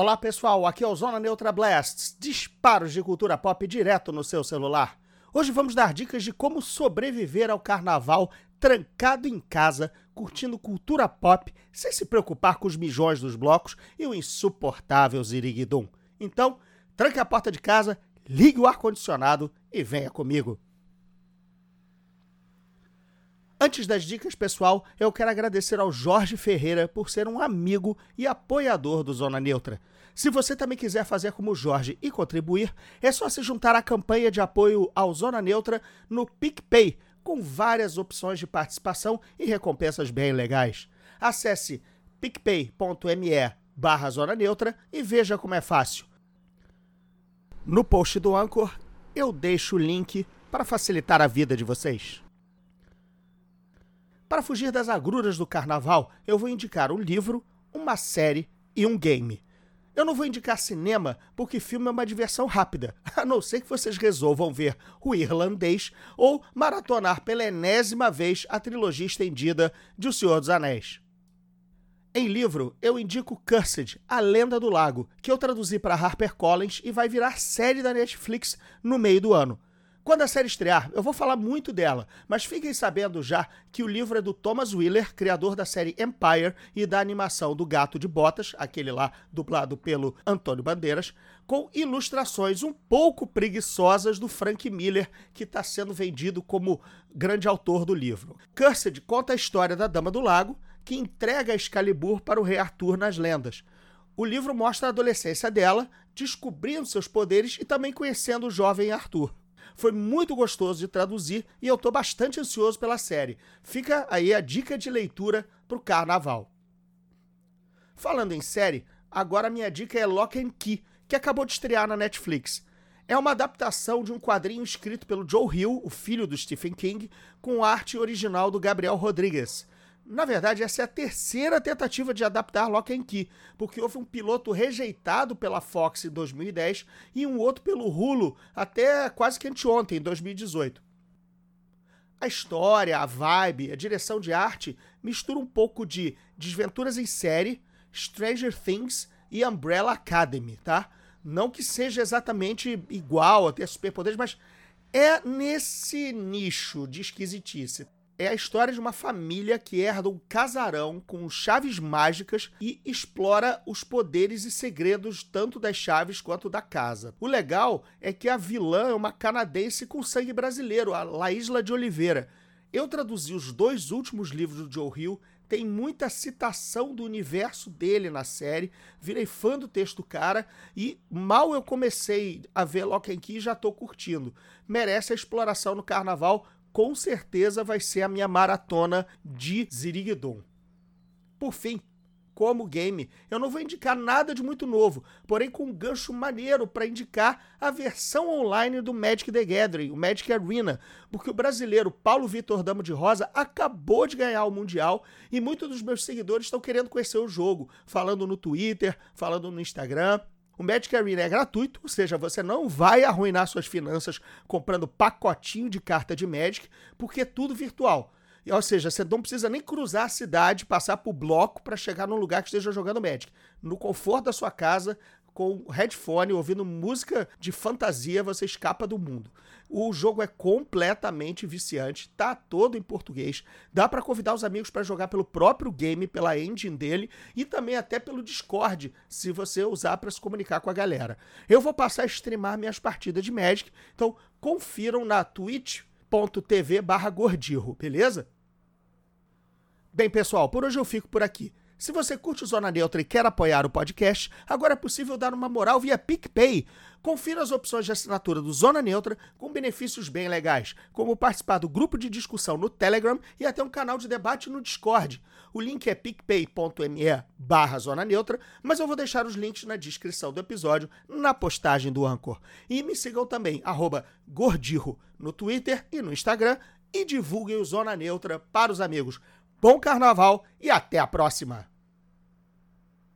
Olá pessoal, aqui é o Zona Neutra Blasts, disparos de cultura pop direto no seu celular. Hoje vamos dar dicas de como sobreviver ao carnaval trancado em casa, curtindo cultura pop, sem se preocupar com os mijões dos blocos e o insuportável ziriguidum. Então, tranque a porta de casa, ligue o ar-condicionado e venha comigo. Antes das dicas, pessoal, eu quero agradecer ao Jorge Ferreira por ser um amigo e apoiador do Zona Neutra. Se você também quiser fazer como o Jorge e contribuir, é só se juntar à campanha de apoio ao Zona Neutra no PicPay, com várias opções de participação e recompensas bem legais. Acesse picpay.me barra Zona Neutra e veja como é fácil. No post do Anchor, eu deixo o link para facilitar a vida de vocês. Para fugir das agruras do carnaval, eu vou indicar um livro, uma série e um game. Eu não vou indicar cinema, porque filme é uma diversão rápida, a não ser que vocês resolvam ver O Irlandês ou maratonar pela enésima vez a trilogia estendida de O Senhor dos Anéis. Em livro, eu indico Cursed, A Lenda do Lago, que eu traduzi para HarperCollins e vai virar série da Netflix no meio do ano. Quando a série estrear, eu vou falar muito dela, mas fiquem sabendo já que o livro é do Thomas Wheeler, criador da série Empire e da animação do Gato de Botas, aquele lá dublado pelo Antônio Bandeiras, com ilustrações um pouco preguiçosas do Frank Miller, que está sendo vendido como grande autor do livro. Cursed conta a história da Dama do Lago, que entrega Excalibur para o rei Arthur nas lendas. O livro mostra a adolescência dela, descobrindo seus poderes e também conhecendo o jovem Arthur. Foi muito gostoso de traduzir e eu estou bastante ansioso pela série. Fica aí a dica de leitura para o carnaval. Falando em série, agora minha dica é Lock and Key, que acabou de estrear na Netflix. É uma adaptação de um quadrinho escrito pelo Joe Hill, o filho do Stephen King, com arte original do Gabriel Rodrigues. Na verdade, essa é a terceira tentativa de adaptar Lock and Key, porque houve um piloto rejeitado pela Fox em 2010 e um outro pelo Hulu até quase que anteontem, em 2018. A história, a vibe, a direção de arte mistura um pouco de Desventuras em Série, Stranger Things e Umbrella Academy, tá? Não que seja exatamente igual a ter superpoderes, mas é nesse nicho de esquisitice é a história de uma família que herda um casarão com chaves mágicas e explora os poderes e segredos tanto das chaves quanto da casa. O legal é que a vilã é uma canadense com sangue brasileiro, a Laísla de Oliveira. Eu traduzi os dois últimos livros do Joe Hill, tem muita citação do universo dele na série, virei fã do texto cara e mal eu comecei a ver Lock and Key já tô curtindo. Merece a exploração no carnaval, com certeza vai ser a minha maratona de Ziriguidum. Por fim, como game, eu não vou indicar nada de muito novo, porém com um gancho maneiro para indicar a versão online do Magic the Gathering, o Magic Arena, porque o brasileiro Paulo Vitor Damo de Rosa acabou de ganhar o Mundial e muitos dos meus seguidores estão querendo conhecer o jogo, falando no Twitter, falando no Instagram. O Magic Arena é gratuito, ou seja, você não vai arruinar suas finanças comprando pacotinho de carta de Magic, porque é tudo virtual. Ou seja, você não precisa nem cruzar a cidade, passar por bloco para chegar num lugar que esteja jogando Magic. No conforto da sua casa, com headphone, ouvindo música de fantasia, você escapa do mundo. O jogo é completamente viciante, tá todo em português. Dá para convidar os amigos para jogar pelo próprio game, pela engine dele e também até pelo Discord, se você usar para se comunicar com a galera. Eu vou passar a streamar minhas partidas de Magic, então confiram na twitch.tv/gordirro, beleza? Bem, pessoal, por hoje eu fico por aqui. Se você curte o Zona Neutra e quer apoiar o podcast, agora é possível dar uma moral via PicPay. Confira as opções de assinatura do Zona Neutra com benefícios bem legais, como participar do grupo de discussão no Telegram e até um canal de debate no Discord. O link é picpay.me barra Zona Neutra, mas eu vou deixar os links na descrição do episódio, na postagem do Anchor. E me sigam também, arroba Gordirro, no Twitter e no Instagram, e divulguem o Zona Neutra para os amigos. Bom carnaval e até a próxima!